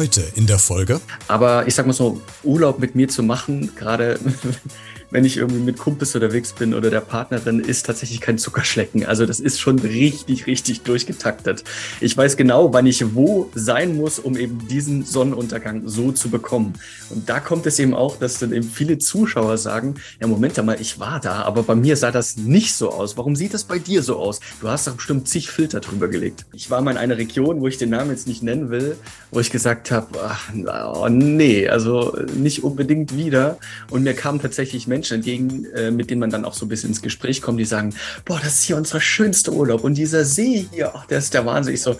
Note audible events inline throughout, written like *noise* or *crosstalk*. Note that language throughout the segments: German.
Heute in der Folge. Aber ich sag mal so, Urlaub mit mir zu machen, gerade *laughs* wenn ich irgendwie mit Kumpels unterwegs bin oder der Partnerin, ist tatsächlich kein Zuckerschlecken. Also das ist schon richtig, richtig durchgetaktet. Ich weiß genau, wann ich wo sein muss, um eben diesen Sonnenuntergang so zu bekommen. Und da kommt es eben auch, dass dann eben viele Zuschauer sagen, ja, Moment mal, ich war da, aber bei mir sah das nicht so aus. Warum sieht das bei dir so aus? Du hast doch bestimmt zig Filter drüber gelegt. Ich war mal in einer Region, wo ich den Namen jetzt nicht nennen will, wo ich gesagt habe, oh, nee, also nicht unbedingt wieder. Und mir kamen tatsächlich Menschen, Menschen entgegen, äh, mit denen man dann auch so ein bisschen ins Gespräch kommt, die sagen, boah, das ist hier unser schönster Urlaub und dieser See hier, ach, der ist der Wahnsinn. Ich so,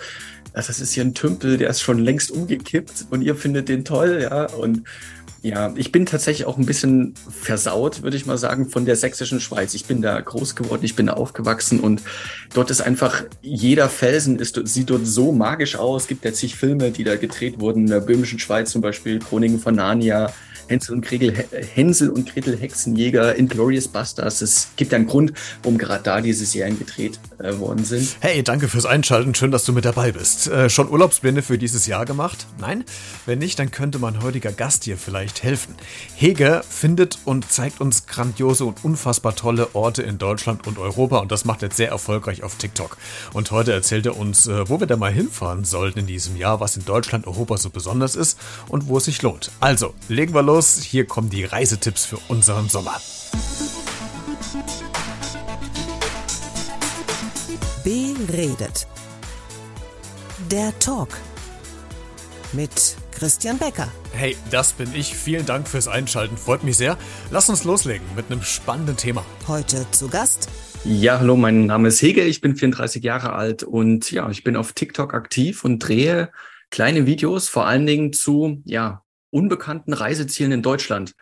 das ist hier ein Tümpel, der ist schon längst umgekippt und ihr findet den toll, ja, und ja, ich bin tatsächlich auch ein bisschen versaut, würde ich mal sagen, von der sächsischen Schweiz. Ich bin da groß geworden, ich bin da aufgewachsen und dort ist einfach jeder Felsen ist, sieht dort so magisch aus. Es gibt ja zig Filme, die da gedreht wurden, in der böhmischen Schweiz zum Beispiel, Chroniken von Narnia, Hänsel und Gretel, Hänsel und Gretel Hexenjäger, Inglorious Busters. Es gibt einen Grund, warum gerade da diese Serien gedreht äh, worden sind. Hey, danke fürs Einschalten. Schön, dass du mit dabei bist. Äh, schon Urlaubspläne für dieses Jahr gemacht? Nein? Wenn nicht, dann könnte mein heutiger Gast dir vielleicht helfen. Hege findet und zeigt uns grandiose und unfassbar tolle Orte in Deutschland und Europa und das macht er sehr erfolgreich auf TikTok. Und heute erzählt er uns, äh, wo wir da mal hinfahren sollten in diesem Jahr, was in Deutschland, Europa so besonders ist und wo es sich lohnt. Also, legen wir los los, hier kommen die Reisetipps für unseren Sommer. Beredet. Der Talk mit Christian Becker. Hey, das bin ich. Vielen Dank fürs Einschalten. Freut mich sehr. Lass uns loslegen mit einem spannenden Thema. Heute zu Gast. Ja, hallo, mein Name ist Hege. Ich bin 34 Jahre alt und ja, ich bin auf TikTok aktiv und drehe kleine Videos, vor allen Dingen zu ja, unbekannten Reisezielen in Deutschland,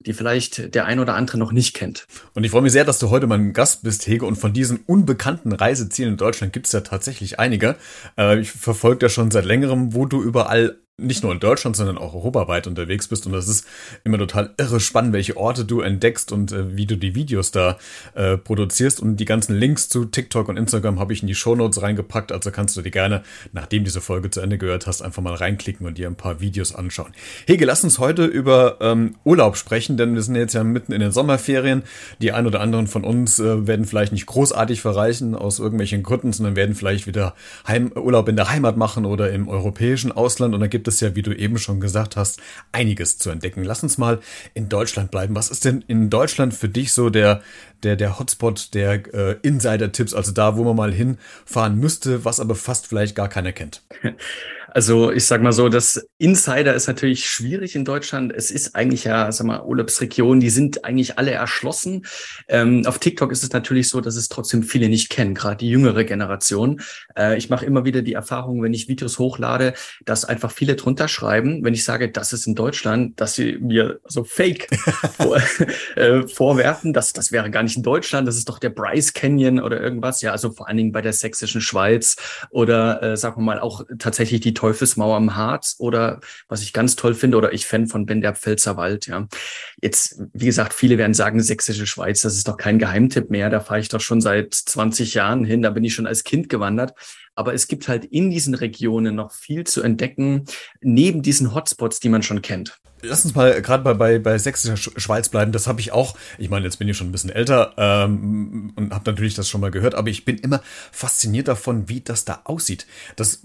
die vielleicht der ein oder andere noch nicht kennt. Und ich freue mich sehr, dass du heute mein Gast bist, Hege. Und von diesen unbekannten Reisezielen in Deutschland gibt es ja tatsächlich einige. Äh, ich verfolge ja schon seit längerem, wo du überall nicht nur in Deutschland, sondern auch europaweit unterwegs bist. Und das ist immer total irre spannend, welche Orte du entdeckst und äh, wie du die Videos da äh, produzierst. Und die ganzen Links zu TikTok und Instagram habe ich in die Shownotes reingepackt. Also kannst du dir gerne, nachdem diese Folge zu Ende gehört hast, einfach mal reinklicken und dir ein paar Videos anschauen. Hege, lass uns heute über ähm, Urlaub sprechen, denn wir sind jetzt ja mitten in den Sommerferien. Die ein oder anderen von uns äh, werden vielleicht nicht großartig verreichen aus irgendwelchen Gründen, sondern werden vielleicht wieder Heim Urlaub in der Heimat machen oder im europäischen Ausland. Und da gibt gibt es ja, wie du eben schon gesagt hast, einiges zu entdecken. Lass uns mal in Deutschland bleiben. Was ist denn in Deutschland für dich so der, der, der Hotspot der äh, Insider-Tipps, also da, wo man mal hinfahren müsste, was aber fast vielleicht gar keiner kennt? *laughs* Also ich sag mal so, das Insider ist natürlich schwierig in Deutschland. Es ist eigentlich ja, sag mal, Urlaubsregionen, die sind eigentlich alle erschlossen. Ähm, auf TikTok ist es natürlich so, dass es trotzdem viele nicht kennen, gerade die jüngere Generation. Äh, ich mache immer wieder die Erfahrung, wenn ich Videos hochlade, dass einfach viele drunter schreiben, wenn ich sage, das ist in Deutschland, dass sie mir so Fake *laughs* vor, äh, vorwerfen, dass das wäre gar nicht in Deutschland, das ist doch der Bryce Canyon oder irgendwas. Ja, also vor allen Dingen bei der sächsischen Schweiz oder äh, sagen wir mal auch tatsächlich die Teufelsmauer am Harz oder was ich ganz toll finde oder ich Fan von Ben der Pfälzerwald, ja. Jetzt, wie gesagt, viele werden sagen, sächsische Schweiz, das ist doch kein Geheimtipp mehr, da fahre ich doch schon seit 20 Jahren hin, da bin ich schon als Kind gewandert. Aber es gibt halt in diesen Regionen noch viel zu entdecken, neben diesen Hotspots, die man schon kennt. Lass uns mal gerade bei, bei, bei sächsischer Schweiz bleiben. Das habe ich auch. Ich meine, jetzt bin ich schon ein bisschen älter ähm, und habe natürlich das schon mal gehört, aber ich bin immer fasziniert davon, wie das da aussieht. Das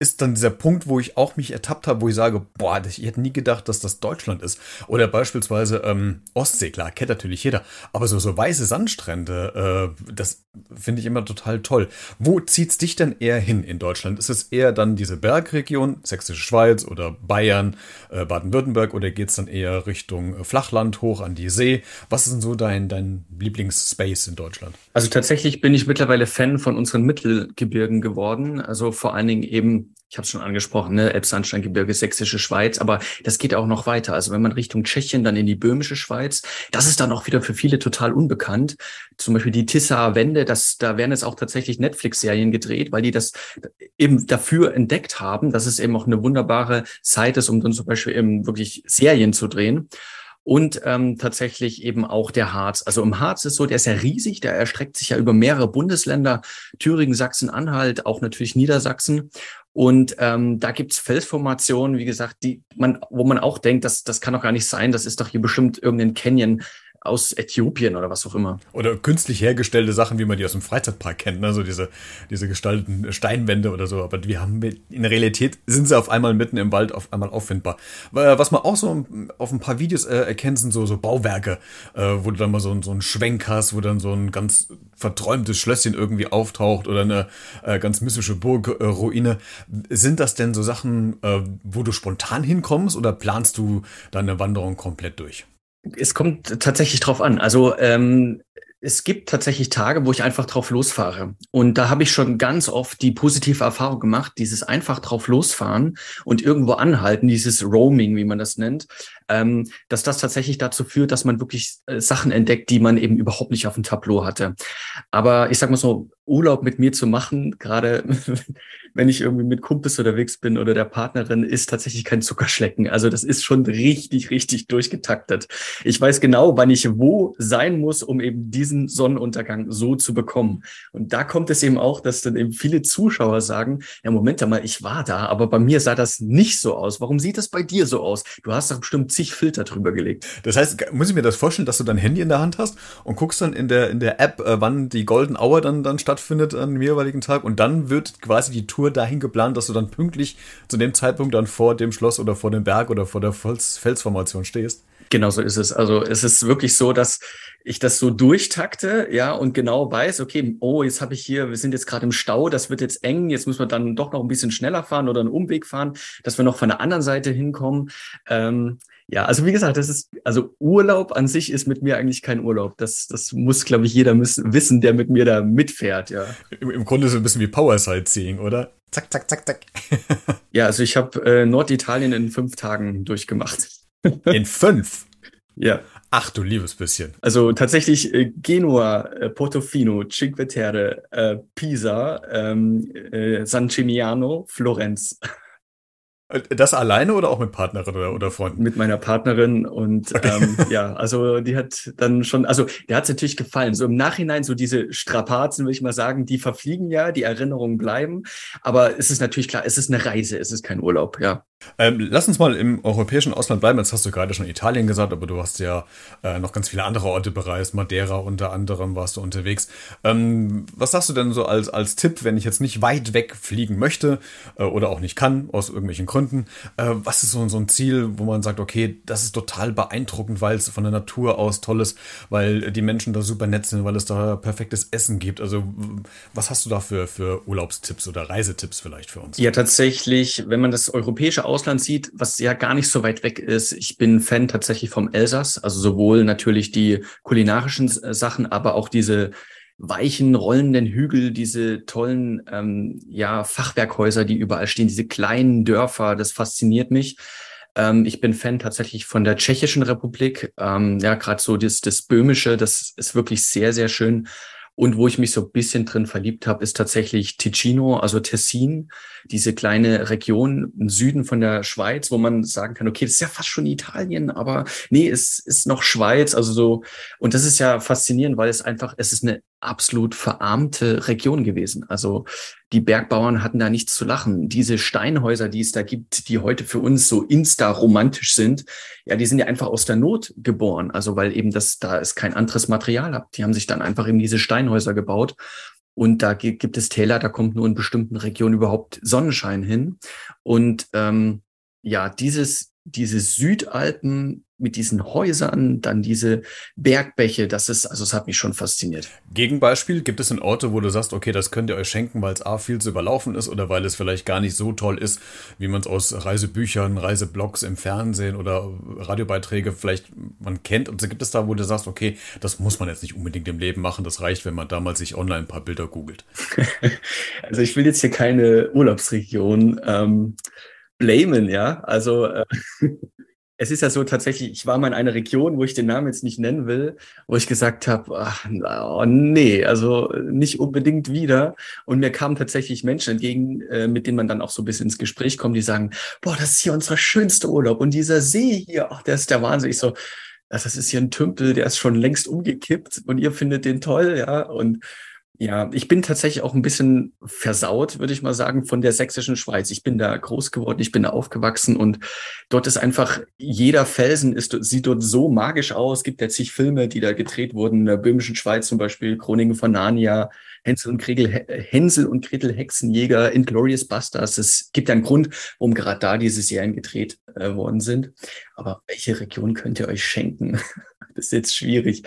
ist dann dieser Punkt, wo ich auch mich ertappt habe, wo ich sage, boah, ich hätte nie gedacht, dass das Deutschland ist. Oder beispielsweise ähm, Ostsee, klar, kennt natürlich jeder. Aber so, so weiße Sandstrände, äh, das finde ich immer total toll. Wo zieht's dich denn eher hin in Deutschland? Ist es eher dann diese Bergregion, Sächsische Schweiz oder Bayern, äh, Baden-Württemberg oder geht's dann eher Richtung Flachland hoch an die See? Was ist denn so dein, dein Lieblingsspace in Deutschland? Also tatsächlich bin ich mittlerweile Fan von unseren Mittelgebirgen geworden. Also vor allen Dingen eben ich habe es schon angesprochen, ne, Elbsandsteingebirge, Sächsische Schweiz, aber das geht auch noch weiter. Also wenn man Richtung Tschechien, dann in die böhmische Schweiz, das ist dann auch wieder für viele total unbekannt. Zum Beispiel die Tissaer Wände, das, da werden jetzt auch tatsächlich Netflix-Serien gedreht, weil die das eben dafür entdeckt haben, dass es eben auch eine wunderbare Zeit ist, um dann zum Beispiel eben wirklich Serien zu drehen. Und ähm, tatsächlich eben auch der Harz. Also im Harz ist so, der ist ja riesig, der erstreckt sich ja über mehrere Bundesländer, Thüringen, Sachsen, Anhalt, auch natürlich Niedersachsen. Und ähm, da gibt's Felsformationen, wie gesagt, die man, wo man auch denkt, das, das kann doch gar nicht sein, das ist doch hier bestimmt irgendein Canyon aus Äthiopien oder was auch immer. Oder künstlich hergestellte Sachen, wie man die aus dem Freizeitpark kennt, ne? so diese, diese gestalteten Steinwände oder so. Aber wir haben in Realität sind sie auf einmal mitten im Wald auf einmal auffindbar. Was man auch so auf ein paar Videos äh, erkennt, sind so, so Bauwerke, äh, wo du dann mal so, so einen Schwenk hast, wo dann so ein ganz verträumtes Schlösschen irgendwie auftaucht oder eine äh, ganz mystische Burgruine. sind das denn so Sachen, äh, wo du spontan hinkommst oder planst du deine Wanderung komplett durch? Es kommt tatsächlich drauf an. Also ähm, es gibt tatsächlich Tage, wo ich einfach drauf losfahre. Und da habe ich schon ganz oft die positive Erfahrung gemacht, dieses einfach drauf losfahren und irgendwo anhalten, dieses Roaming, wie man das nennt, ähm, dass das tatsächlich dazu führt, dass man wirklich äh, Sachen entdeckt, die man eben überhaupt nicht auf dem Tableau hatte. Aber ich sag mal so, Urlaub mit mir zu machen, *laughs* gerade wenn ich irgendwie mit Kumpels unterwegs bin oder der Partnerin, ist tatsächlich kein Zuckerschlecken. Also das ist schon richtig, richtig durchgetaktet. Ich weiß genau, wann ich wo sein muss, um eben diesen Sonnenuntergang so zu bekommen. Und da kommt es eben auch, dass dann eben viele Zuschauer sagen, ja, Moment mal, ich war da, aber bei mir sah das nicht so aus. Warum sieht das bei dir so aus? Du hast doch bestimmt zig Filter drüber gelegt. Das heißt, muss ich mir das vorstellen, dass du dein Handy in der Hand hast und guckst dann in der, in der App, äh, wann die Golden Hour dann, dann stattfindet an dem jeweiligen Tag und dann wird quasi die Tour dahin geplant, dass du dann pünktlich zu dem Zeitpunkt dann vor dem Schloss oder vor dem Berg oder vor der Fels Felsformation stehst. Genau so ist es. Also es ist wirklich so, dass ich das so durchtakte, ja, und genau weiß, okay, oh, jetzt habe ich hier, wir sind jetzt gerade im Stau, das wird jetzt eng, jetzt müssen wir dann doch noch ein bisschen schneller fahren oder einen Umweg fahren, dass wir noch von der anderen Seite hinkommen. Ähm, ja, also wie gesagt, das ist, also Urlaub an sich ist mit mir eigentlich kein Urlaub. Das, das muss, glaube ich, jeder müssen, wissen, der mit mir da mitfährt, ja. Im, Im Grunde so ein bisschen wie Power Sightseeing, oder? Zack, zack, zack, zack. *laughs* ja, also ich habe äh, Norditalien in fünf Tagen durchgemacht. *laughs* in fünf? Ja. Ach du liebes bisschen. Also tatsächlich äh, Genua, äh, Portofino, Cinque Terre, äh, Pisa, ähm, äh, San Gimignano, Florenz. Das alleine oder auch mit Partnerin oder, oder Freunden? Mit meiner Partnerin und okay. ähm, *laughs* ja, also die hat dann schon, also der hat es natürlich gefallen. So im Nachhinein, so diese Strapazen, will ich mal sagen, die verfliegen ja, die Erinnerungen bleiben. Aber es ist natürlich klar, es ist eine Reise, es ist kein Urlaub, ja. Ähm, lass uns mal im europäischen Ausland bleiben. Jetzt hast du gerade schon Italien gesagt, aber du hast ja äh, noch ganz viele andere Orte bereist. Madeira unter anderem warst du unterwegs. Ähm, was sagst du denn so als, als Tipp, wenn ich jetzt nicht weit weg fliegen möchte äh, oder auch nicht kann, aus irgendwelchen Gründen? Äh, was ist so, so ein Ziel, wo man sagt, okay, das ist total beeindruckend, weil es von der Natur aus toll ist, weil die Menschen da super nett sind, weil es da perfektes Essen gibt? Also, was hast du da für, für Urlaubstipps oder Reisetipps vielleicht für uns? Ja, tatsächlich, wenn man das europäische Ausland sieht, was ja gar nicht so weit weg ist. Ich bin Fan tatsächlich vom Elsass, also sowohl natürlich die kulinarischen äh, Sachen, aber auch diese weichen, rollenden Hügel, diese tollen ähm, ja, Fachwerkhäuser, die überall stehen, diese kleinen Dörfer, das fasziniert mich. Ähm, ich bin Fan tatsächlich von der Tschechischen Republik. Ähm, ja, gerade so das, das Böhmische, das ist wirklich sehr, sehr schön. Und wo ich mich so ein bisschen drin verliebt habe, ist tatsächlich Ticino, also Tessin, diese kleine Region im Süden von der Schweiz, wo man sagen kann, okay, das ist ja fast schon Italien, aber nee, es ist noch Schweiz, also so. Und das ist ja faszinierend, weil es einfach, es ist eine absolut verarmte Region gewesen. Also die Bergbauern hatten da nichts zu lachen. Diese Steinhäuser, die es da gibt, die heute für uns so insta-romantisch sind, ja, die sind ja einfach aus der Not geboren. Also weil eben das, da es kein anderes Material hat. Die haben sich dann einfach eben diese Steinhäuser gebaut. Und da gibt es Täler, da kommt nur in bestimmten Regionen überhaupt Sonnenschein hin. Und ähm, ja, dieses, diese Südalpen mit diesen Häusern, dann diese Bergbäche, das ist, also es hat mich schon fasziniert. Gegenbeispiel, gibt es denn Orte, wo du sagst, okay, das könnt ihr euch schenken, weil es A viel zu überlaufen ist oder weil es vielleicht gar nicht so toll ist, wie man es aus Reisebüchern, Reiseblogs im Fernsehen oder Radiobeiträge vielleicht man kennt. Und so gibt es da, wo du sagst, okay, das muss man jetzt nicht unbedingt im Leben machen, das reicht, wenn man damals sich online ein paar Bilder googelt. *laughs* also ich will jetzt hier keine Urlaubsregion ähm, blamen, ja. Also äh, *laughs* es ist ja so tatsächlich, ich war mal in einer Region, wo ich den Namen jetzt nicht nennen will, wo ich gesagt habe, oh, nee, also nicht unbedingt wieder. Und mir kamen tatsächlich Menschen entgegen, äh, mit denen man dann auch so ein bisschen ins Gespräch kommt, die sagen, boah, das ist hier unser schönster Urlaub und dieser See hier, ach, der ist der Wahnsinn. Ich so, das ist hier ein Tümpel, der ist schon längst umgekippt und ihr findet den toll, ja. Und ja, ich bin tatsächlich auch ein bisschen versaut, würde ich mal sagen, von der sächsischen Schweiz. Ich bin da groß geworden, ich bin da aufgewachsen und dort ist einfach jeder Felsen ist, sieht dort so magisch aus. Es gibt ja zig Filme, die da gedreht wurden, in der böhmischen Schweiz zum Beispiel, Chroniken von Narnia, Hänsel und Gretel, Hänsel und Gretel Hexenjäger, Inglorious Busters. Es gibt ja einen Grund, warum gerade da diese Serien gedreht äh, worden sind. Aber welche Region könnt ihr euch schenken? *laughs* das ist jetzt schwierig.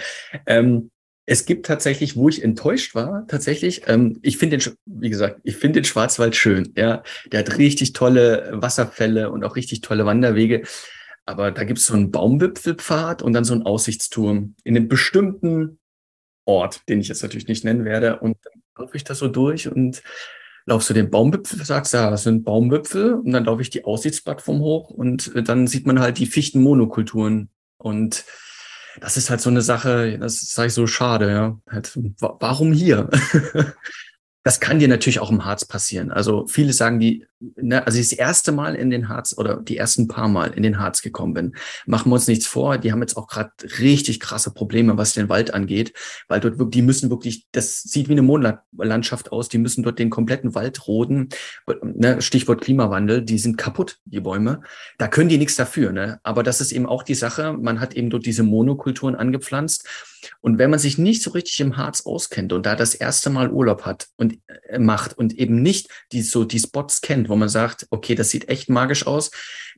Ähm, es gibt tatsächlich, wo ich enttäuscht war, tatsächlich, ähm, ich finde den, wie gesagt, ich finde den Schwarzwald schön. Ja, der hat richtig tolle Wasserfälle und auch richtig tolle Wanderwege. Aber da gibt es so einen Baumwipfelpfad und dann so einen Aussichtsturm in einem bestimmten Ort, den ich jetzt natürlich nicht nennen werde. Und dann laufe ich da so durch und laufst du den Baumwipfel, sagst, ja, das sind Baumwipfel. Und dann laufe ich die Aussichtsplattform hoch und äh, dann sieht man halt die Fichtenmonokulturen. Und das ist halt so eine Sache, das sage ich so schade, ja. Halt, warum hier? *laughs* Das kann dir natürlich auch im Harz passieren. Also viele sagen, die, ne, also ich das erste Mal in den Harz oder die ersten paar Mal in den Harz gekommen bin, machen wir uns nichts vor. Die haben jetzt auch gerade richtig krasse Probleme, was den Wald angeht, weil dort wirklich, die müssen wirklich, das sieht wie eine Mondlandschaft aus. Die müssen dort den kompletten Wald roden. Ne, Stichwort Klimawandel, die sind kaputt, die Bäume. Da können die nichts dafür. Ne? Aber das ist eben auch die Sache. Man hat eben dort diese Monokulturen angepflanzt und wenn man sich nicht so richtig im Harz auskennt und da das erste Mal Urlaub hat und äh, macht und eben nicht die so die Spots kennt, wo man sagt, okay, das sieht echt magisch aus,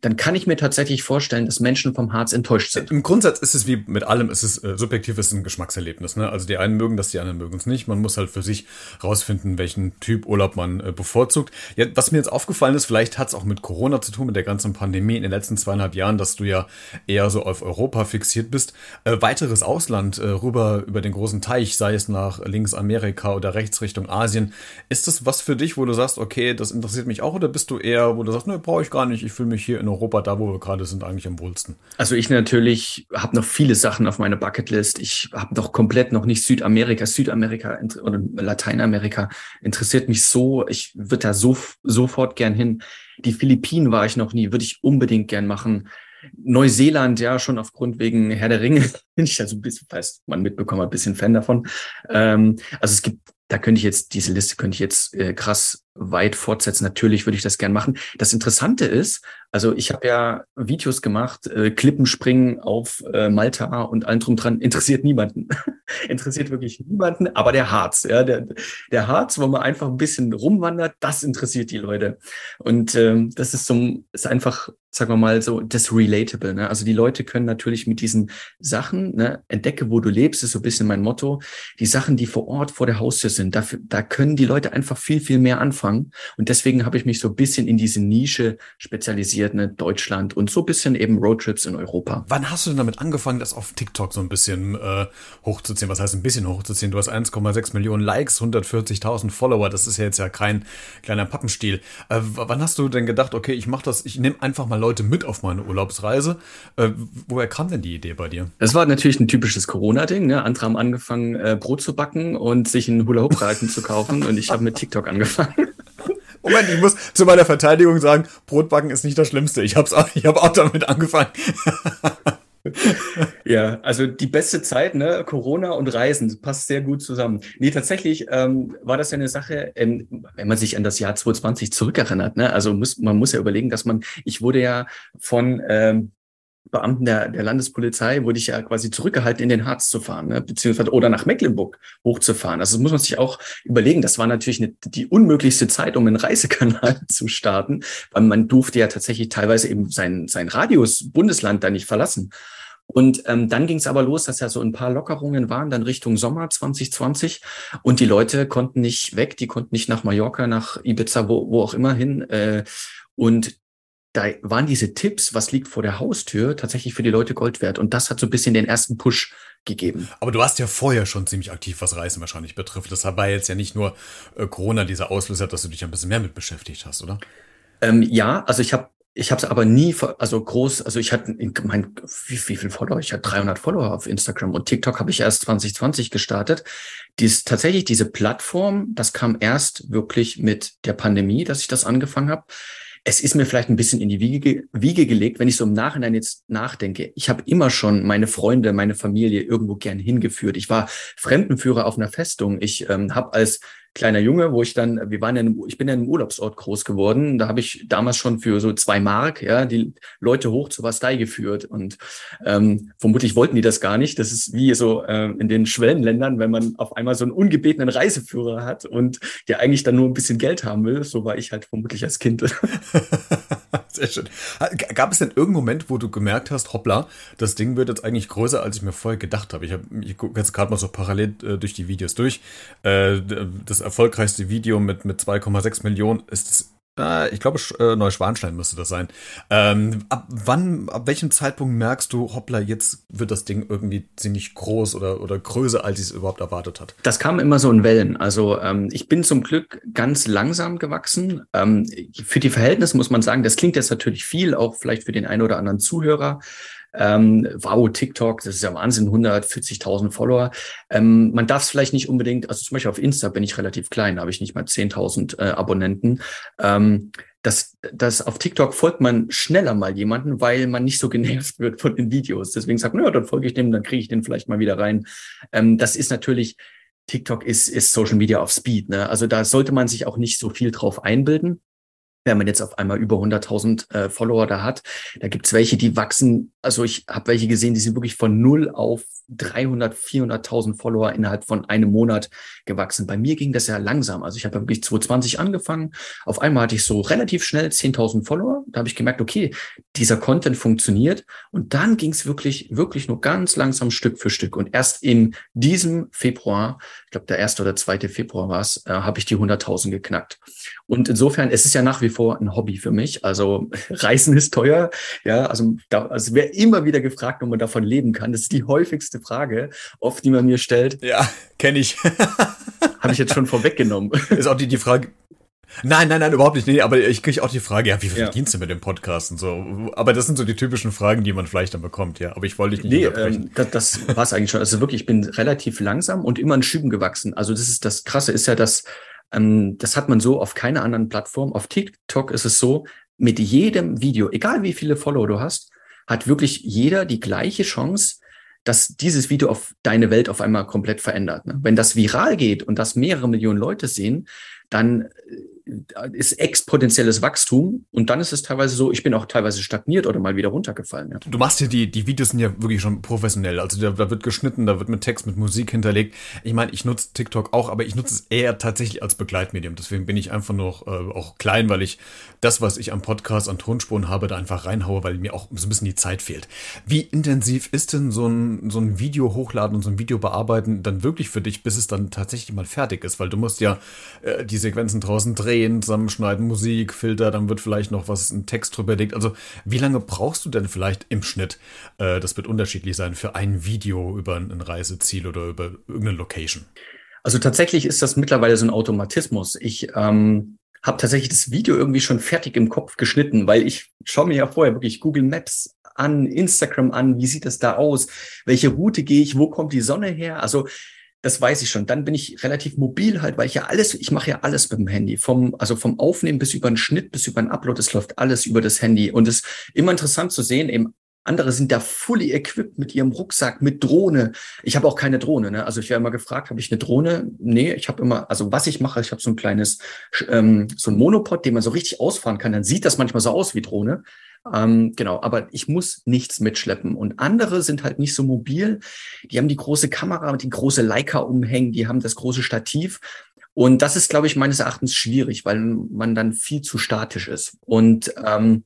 dann kann ich mir tatsächlich vorstellen, dass Menschen vom Harz enttäuscht sind. Im Grundsatz ist es wie mit allem, ist es äh, subjektiv, ist ein Geschmackserlebnis. Ne? Also die einen mögen das, die anderen mögen es nicht. Man muss halt für sich rausfinden, welchen Typ Urlaub man äh, bevorzugt. Ja, was mir jetzt aufgefallen ist, vielleicht hat es auch mit Corona zu tun, mit der ganzen Pandemie in den letzten zweieinhalb Jahren, dass du ja eher so auf Europa fixiert bist. Äh, weiteres Ausland äh, rüber über den großen Teich, sei es nach links Amerika oder rechts Richtung Asien. Ist das was für dich, wo du sagst, okay, das interessiert mich auch, oder bist du eher, wo du sagst, ne, brauche ich gar nicht, ich fühle mich hier in Europa, da wo wir gerade sind, eigentlich am wohlsten? Also ich natürlich habe noch viele Sachen auf meiner Bucketlist. Ich habe noch komplett noch nicht Südamerika, Südamerika oder Lateinamerika interessiert mich so. Ich würde da so sofort gern hin. Die Philippinen war ich noch nie, würde ich unbedingt gern machen. Neuseeland, ja, schon aufgrund wegen Herr der Ringe, *laughs* bin ich ja so ein bisschen, falls man mitbekommen ein bisschen Fan davon. Ähm, also es gibt da könnte ich jetzt, diese Liste könnte ich jetzt äh, krass weit fortsetzen. Natürlich würde ich das gern machen. Das Interessante ist, also ich habe ja Videos gemacht, äh, Klippenspringen auf äh, Malta und allem drum dran, interessiert niemanden. *laughs* interessiert wirklich niemanden, aber der Harz, ja, der, der Harz, wo man einfach ein bisschen rumwandert, das interessiert die Leute. Und ähm, das ist so, ist einfach, sagen wir mal, so das Relatable. Ne? Also die Leute können natürlich mit diesen Sachen, ne, entdecke, wo du lebst, ist so ein bisschen mein Motto, die Sachen, die vor Ort vor der Haustür sind, dafür, da können die Leute einfach viel, viel mehr anfangen. Und deswegen habe ich mich so ein bisschen in diese Nische spezialisiert, ne, Deutschland und so ein bisschen eben Roadtrips in Europa. Wann hast du denn damit angefangen, das auf TikTok so ein bisschen äh, hochzuziehen? Was heißt ein bisschen hochzuziehen? Du hast 1,6 Millionen Likes, 140.000 Follower. Das ist ja jetzt ja kein kleiner Pappenstiel. Äh, wann hast du denn gedacht, okay, ich mache das, ich nehme einfach mal Leute mit auf meine Urlaubsreise? Äh, woher kam denn die Idee bei dir? Das war natürlich ein typisches Corona-Ding. Ne? Andere haben angefangen, äh, Brot zu backen und sich einen Hula-Hoop-Reifen zu kaufen und ich habe mit TikTok angefangen. Moment, ich muss zu meiner Verteidigung sagen, Brotbacken ist nicht das Schlimmste. Ich habe auch, ich hab auch damit angefangen. *laughs* ja, also die beste Zeit, ne? Corona und Reisen, passt sehr gut zusammen. Nee, tatsächlich ähm, war das ja eine Sache, ähm, wenn man sich an das Jahr 2020 zurückerinnert, ne? Also muss, man muss ja überlegen, dass man, ich wurde ja von ähm, Beamten der, der Landespolizei wurde ich ja quasi zurückgehalten, in den Harz zu fahren, ne? beziehungsweise oder nach Mecklenburg hochzufahren. Also das muss man sich auch überlegen. Das war natürlich eine, die unmöglichste Zeit, um einen Reisekanal *laughs* zu starten, weil man durfte ja tatsächlich teilweise eben sein, sein Radius Bundesland da nicht verlassen. Und ähm, dann ging es aber los, dass ja so ein paar Lockerungen waren, dann Richtung Sommer 2020. Und die Leute konnten nicht weg, die konnten nicht nach Mallorca, nach Ibiza, wo, wo auch immer hin. Äh, und da waren diese Tipps, was liegt vor der Haustür, tatsächlich für die Leute Gold wert. Und das hat so ein bisschen den ersten Push gegeben. Aber du warst ja vorher schon ziemlich aktiv, was Reisen wahrscheinlich betrifft. Das war jetzt ja nicht nur äh, Corona dieser Auslöser, dass du dich ein bisschen mehr mit beschäftigt hast, oder? Ähm, ja, also ich habe ich habe es aber nie, also groß, also ich hatte, mein, wie, wie viel Follower? Ich hatte 300 Follower auf Instagram und TikTok habe ich erst 2020 gestartet. Dies, tatsächlich diese Plattform, das kam erst wirklich mit der Pandemie, dass ich das angefangen habe es ist mir vielleicht ein bisschen in die Wiege, Wiege gelegt, wenn ich so im Nachhinein jetzt nachdenke. Ich habe immer schon meine Freunde, meine Familie irgendwo gern hingeführt. Ich war Fremdenführer auf einer Festung. Ich ähm, habe als kleiner Junge, wo ich dann, wir waren ja, in, ich bin ja in einem Urlaubsort groß geworden. Da habe ich damals schon für so zwei Mark, ja, die Leute hoch zur Bastei geführt. Und ähm, vermutlich wollten die das gar nicht. Das ist wie so äh, in den Schwellenländern, wenn man auf einmal so einen ungebetenen Reiseführer hat und der eigentlich dann nur ein bisschen Geld haben will. So war ich halt vermutlich als Kind. *laughs* Sehr schön. Gab es denn irgendeinen Moment, wo du gemerkt hast, hoppla, das Ding wird jetzt eigentlich größer, als ich mir vorher gedacht habe? Ich, hab, ich gucke jetzt gerade mal so parallel äh, durch die Videos durch. Äh, das erfolgreichste Video mit, mit 2,6 Millionen ist das äh, ich glaube, äh, Neuschwanstein müsste das sein. Ähm, ab wann, ab welchem Zeitpunkt merkst du, hoppla, jetzt wird das Ding irgendwie ziemlich groß oder, oder größer, als ich es überhaupt erwartet hat? Das kam immer so in Wellen. Also ähm, ich bin zum Glück ganz langsam gewachsen. Ähm, für die Verhältnisse muss man sagen, das klingt jetzt natürlich viel, auch vielleicht für den einen oder anderen Zuhörer. Ähm, wow, TikTok, das ist ja Wahnsinn, 140.000 Follower. Ähm, man darf es vielleicht nicht unbedingt, also zum Beispiel auf Insta bin ich relativ klein, da habe ich nicht mal 10.000 äh, Abonnenten. Ähm, das, das auf TikTok folgt man schneller mal jemanden, weil man nicht so genervt wird von den Videos. Deswegen sagt man, ja, dann folge ich dem, dann kriege ich den vielleicht mal wieder rein. Ähm, das ist natürlich, TikTok ist, ist Social Media auf Speed. Ne? Also da sollte man sich auch nicht so viel drauf einbilden wenn man jetzt auf einmal über 100.000 äh, Follower da hat. Da gibt's welche, die wachsen. Also ich habe welche gesehen, die sind wirklich von null auf 300, 400.000 Follower innerhalb von einem Monat gewachsen. Bei mir ging das ja langsam. Also ich habe wirklich 2020 angefangen. Auf einmal hatte ich so relativ schnell 10.000 Follower. Da habe ich gemerkt, okay, dieser Content funktioniert. Und dann ging's wirklich, wirklich nur ganz langsam Stück für Stück. Und erst in diesem Februar, ich glaube der erste oder zweite Februar war es, äh, habe ich die 100.000 geknackt. Und insofern, es ist ja nach wie vor ein Hobby für mich. Also *laughs* Reisen ist teuer. Ja, also, da, also wer immer wieder gefragt, ob man davon leben kann. Das ist die häufigste Frage, oft die man mir stellt. Ja, *laughs* kenne ich. *laughs* Habe ich jetzt schon vorweggenommen. *laughs* Ist auch die, die Frage, Nein, nein, nein, überhaupt nicht. Nee, aber ich kriege auch die Frage, ja, wie viel ja. verdienst du mit dem Podcast und so? Aber das sind so die typischen Fragen, die man vielleicht dann bekommt, ja. Aber ich wollte dich nicht nee, unterbrechen. Ähm, das, das war es eigentlich schon. Also wirklich, ich bin relativ langsam und immer in Schüben gewachsen. Also das ist das Krasse, ist ja, dass ähm, das hat man so auf keiner anderen Plattform. Auf TikTok ist es so, mit jedem Video, egal wie viele Follower du hast, hat wirklich jeder die gleiche Chance, dass dieses Video auf deine Welt auf einmal komplett verändert. Ne? Wenn das viral geht und das mehrere Millionen Leute sehen, dann äh, ist exponentielles Wachstum und dann ist es teilweise so, ich bin auch teilweise stagniert oder mal wieder runtergefallen. Ja. Du machst ja die, die Videos sind ja wirklich schon professionell. Also da, da wird geschnitten, da wird mit Text, mit Musik hinterlegt. Ich meine, ich nutze TikTok auch, aber ich nutze es eher tatsächlich als Begleitmedium. Deswegen bin ich einfach noch äh, auch klein, weil ich das, was ich am Podcast an Tonspuren habe, da einfach reinhaue, weil mir auch so ein bisschen die Zeit fehlt. Wie intensiv ist denn so ein, so ein Video hochladen und so ein Video bearbeiten dann wirklich für dich, bis es dann tatsächlich mal fertig ist? Weil du musst ja äh, die Sequenzen draußen drehen drehen, zusammenschneiden, Musik, Filter, dann wird vielleicht noch was, ein Text drüber legt. Also wie lange brauchst du denn vielleicht im Schnitt, äh, das wird unterschiedlich sein, für ein Video über ein Reiseziel oder über irgendeine Location? Also tatsächlich ist das mittlerweile so ein Automatismus. Ich ähm, habe tatsächlich das Video irgendwie schon fertig im Kopf geschnitten, weil ich schaue mir ja vorher wirklich Google Maps an, Instagram an, wie sieht das da aus, welche Route gehe ich, wo kommt die Sonne her? Also das weiß ich schon. Dann bin ich relativ mobil halt, weil ich ja alles, ich mache ja alles mit dem Handy. Vom, also vom Aufnehmen bis über den Schnitt, bis über den Upload, es läuft alles über das Handy. Und es ist immer interessant zu sehen, eben andere sind da fully equipped mit ihrem Rucksack, mit Drohne. Ich habe auch keine Drohne. Ne? Also ich werde immer gefragt, habe ich eine Drohne? Nee, ich habe immer, also was ich mache, ich habe so ein kleines, ähm, so ein Monopod, den man so richtig ausfahren kann. Dann sieht das manchmal so aus wie Drohne. Ähm, genau, aber ich muss nichts mitschleppen. Und andere sind halt nicht so mobil. Die haben die große Kamera die große Leica umhängen, die haben das große Stativ. Und das ist, glaube ich, meines Erachtens schwierig, weil man dann viel zu statisch ist. Und ähm,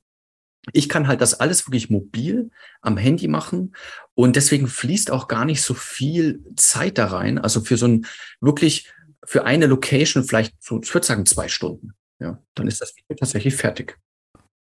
ich kann halt das alles wirklich mobil am Handy machen und deswegen fließt auch gar nicht so viel Zeit da rein. Also für so ein wirklich für eine Location vielleicht so, ich würde sagen zwei Stunden. Ja, dann ist das Video tatsächlich fertig.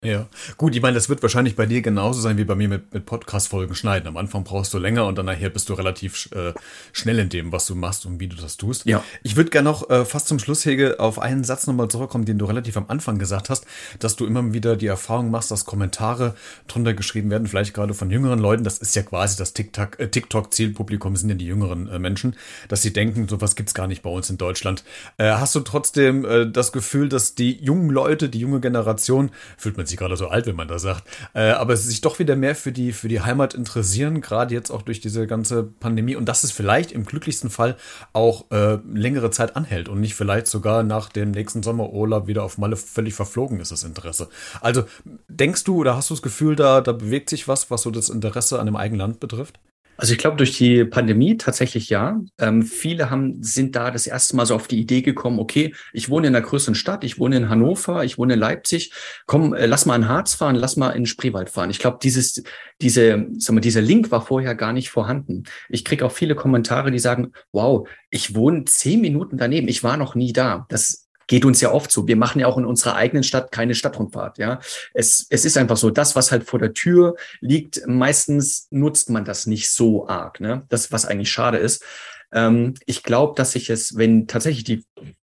Ja, gut, ich meine, das wird wahrscheinlich bei dir genauso sein wie bei mir mit, mit Podcast-Folgen schneiden. Am Anfang brauchst du länger und dann nachher bist du relativ äh, schnell in dem, was du machst und wie du das tust. Ja. Ich würde gerne noch äh, fast zum Schluss, Hege, auf einen Satz nochmal zurückkommen, den du relativ am Anfang gesagt hast, dass du immer wieder die Erfahrung machst, dass Kommentare drunter geschrieben werden, vielleicht gerade von jüngeren Leuten. Das ist ja quasi das TikTok, äh, TikTok-Zielpublikum, sind ja die jüngeren äh, Menschen, dass sie denken, sowas gibt's gar nicht bei uns in Deutschland. Äh, hast du trotzdem äh, das Gefühl, dass die jungen Leute, die junge Generation, fühlt man sich gerade so alt, wenn man das sagt, äh, aber sich doch wieder mehr für die, für die Heimat interessieren, gerade jetzt auch durch diese ganze Pandemie und dass es vielleicht im glücklichsten Fall auch äh, längere Zeit anhält und nicht vielleicht sogar nach dem nächsten Sommerurlaub wieder auf Malle völlig verflogen ist, das Interesse. Also denkst du oder hast du das Gefühl, da, da bewegt sich was, was so das Interesse an dem eigenen Land betrifft? Also ich glaube, durch die Pandemie tatsächlich ja. Ähm, viele haben, sind da das erste Mal so auf die Idee gekommen, okay, ich wohne in einer größeren Stadt, ich wohne in Hannover, ich wohne in Leipzig, komm, äh, lass mal in Harz fahren, lass mal in Spreewald fahren. Ich glaube, dieses, diese, sag mal, dieser Link war vorher gar nicht vorhanden. Ich kriege auch viele Kommentare, die sagen, wow, ich wohne zehn Minuten daneben, ich war noch nie da. Das geht uns ja oft so. Wir machen ja auch in unserer eigenen Stadt keine Stadtrundfahrt. Ja, es, es ist einfach so, das, was halt vor der Tür liegt, meistens nutzt man das nicht so arg. Ne? Das, was eigentlich schade ist. Ähm, ich glaube, dass sich es, wenn tatsächlich die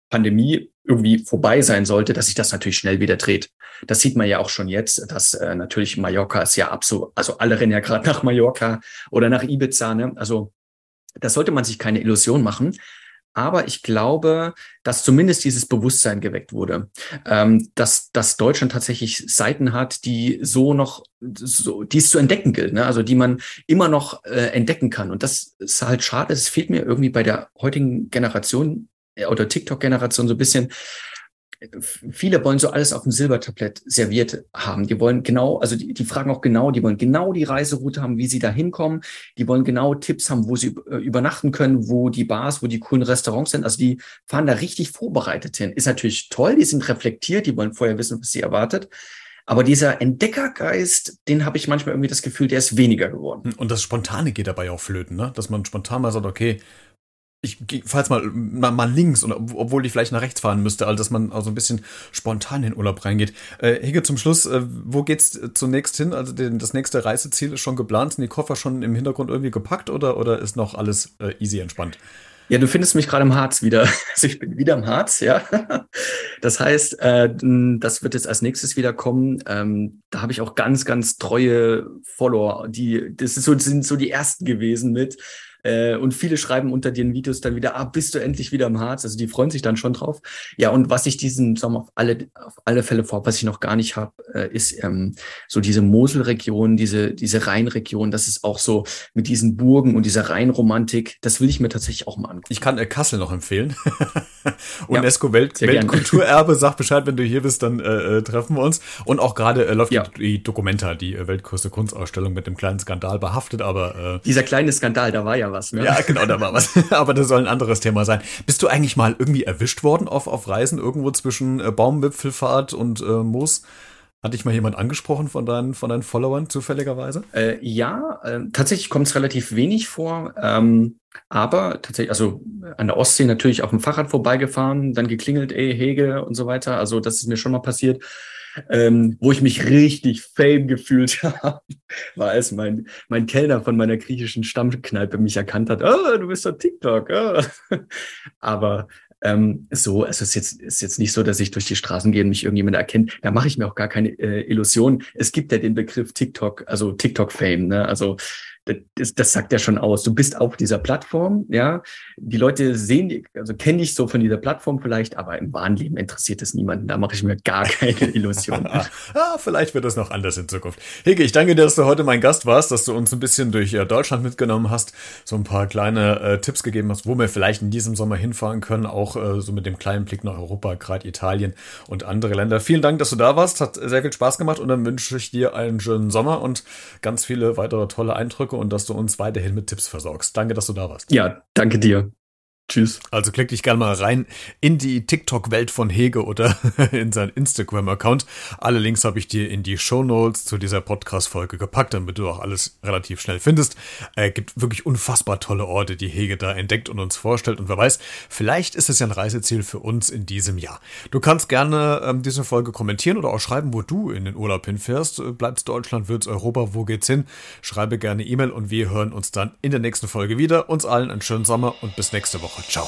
Pandemie irgendwie vorbei sein sollte, dass sich das natürlich schnell wieder dreht. Das sieht man ja auch schon jetzt, dass äh, natürlich Mallorca ist ja absolut, also alle rennen ja gerade nach Mallorca oder nach Ibiza. Ne? Also da sollte man sich keine Illusion machen. Aber ich glaube, dass zumindest dieses Bewusstsein geweckt wurde, ähm, dass, dass Deutschland tatsächlich Seiten hat, die so noch, so, die es zu entdecken gilt, ne? also die man immer noch äh, entdecken kann. Und das ist halt schade. Es fehlt mir irgendwie bei der heutigen Generation äh, oder TikTok-Generation so ein bisschen viele wollen so alles auf dem Silbertablett serviert haben. Die wollen genau, also die, die fragen auch genau, die wollen genau die Reiseroute haben, wie sie da hinkommen. Die wollen genau Tipps haben, wo sie äh, übernachten können, wo die Bars, wo die coolen Restaurants sind. Also die fahren da richtig vorbereitet hin. Ist natürlich toll, die sind reflektiert, die wollen vorher wissen, was sie erwartet. Aber dieser Entdeckergeist, den habe ich manchmal irgendwie das Gefühl, der ist weniger geworden. Und das Spontane geht dabei auch flöten, ne? Dass man spontan mal sagt, okay, ich falls mal, mal, mal links, und, obwohl ich vielleicht nach rechts fahren müsste, also dass man also ein bisschen spontan in den Urlaub reingeht. Äh, Hege, zum Schluss, äh, wo geht's zunächst hin? Also den, das nächste Reiseziel ist schon geplant, sind die Koffer schon im Hintergrund irgendwie gepackt oder, oder ist noch alles äh, easy entspannt? Ja, du findest mich gerade im Harz wieder. *laughs* Also ich bin wieder im Harz, ja. Das heißt, äh, das wird jetzt als nächstes wieder kommen. Ähm, da habe ich auch ganz, ganz treue Follower, die, das so, sind so die ersten gewesen mit äh, und viele schreiben unter den Videos dann wieder, ah, bist du endlich wieder im Harz? Also die freuen sich dann schon drauf. Ja, und was ich diesen Sommer auf alle, auf alle Fälle vor, was ich noch gar nicht habe, äh, ist ähm, so diese Moselregion, diese, diese Rheinregion, das ist auch so mit diesen Burgen und dieser Rheinromantik, das will ich mir tatsächlich auch mal angucken. Ich kann äh, Kassel noch empfehlen. *laughs* UNESCO Welt, Weltkulturerbe, sag Bescheid, wenn du hier bist, dann äh, äh, treffen wir uns. Und auch gerade äh, läuft ja. die, die Documenta, die äh, weltgrößte Kunstausstellung mit dem kleinen Skandal behaftet, aber äh, dieser kleine Skandal, da war ja was, ne? Ja, genau, da war was. *laughs* *laughs* Aber das soll ein anderes Thema sein. Bist du eigentlich mal irgendwie erwischt worden auf, auf Reisen irgendwo zwischen äh, Baumwipfelfahrt und äh, Moos? Hat dich mal jemand angesprochen von deinen, von deinen Followern zufälligerweise? Äh, ja, äh, tatsächlich kommt es relativ wenig vor. Ähm, aber tatsächlich, also an der Ostsee natürlich auf dem Fahrrad vorbeigefahren, dann geklingelt, ey, Hege und so weiter. Also das ist mir schon mal passiert ähm, wo ich mich richtig fame gefühlt *laughs* habe, war als mein, mein Kellner von meiner griechischen Stammkneipe mich erkannt hat. Oh, du bist doch TikTok. Oh. *laughs* Aber ähm, so, es ist jetzt, ist jetzt nicht so, dass ich durch die Straßen gehe und mich irgendjemand erkennt. Da mache ich mir auch gar keine äh, Illusion. Es gibt ja den Begriff TikTok, also TikTok-Fame. Ne? Also das, das sagt ja schon aus. Du bist auf dieser Plattform, ja. Die Leute sehen, also kennen dich so von dieser Plattform vielleicht, aber im wahren Leben interessiert es niemanden. Da mache ich mir gar keine *laughs* Illusionen. ah, vielleicht wird das noch anders in Zukunft. Hege, ich danke dir, dass du heute mein Gast warst, dass du uns ein bisschen durch äh, Deutschland mitgenommen hast, so ein paar kleine äh, Tipps gegeben hast, wo wir vielleicht in diesem Sommer hinfahren können, auch äh, so mit dem kleinen Blick nach Europa, gerade Italien und andere Länder. Vielen Dank, dass du da warst. Hat sehr viel Spaß gemacht und dann wünsche ich dir einen schönen Sommer und ganz viele weitere tolle Eindrücke und dass du uns weiterhin mit Tipps versorgst. Danke, dass du da warst. Ja, danke dir. Tschüss. Also klick dich gerne mal rein in die TikTok-Welt von Hege oder *laughs* in seinen Instagram-Account. Alle Links habe ich dir in die Show Notes zu dieser Podcast-Folge gepackt, damit du auch alles relativ schnell findest. Äh, gibt wirklich unfassbar tolle Orte, die Hege da entdeckt und uns vorstellt. Und wer weiß, vielleicht ist es ja ein Reiseziel für uns in diesem Jahr. Du kannst gerne ähm, diese Folge kommentieren oder auch schreiben, wo du in den Urlaub hinfährst. Äh, bleibt's Deutschland, wird's Europa, wo geht's hin? Schreibe gerne E-Mail und wir hören uns dann in der nächsten Folge wieder. Uns allen einen schönen Sommer und bis nächste Woche. Ciao.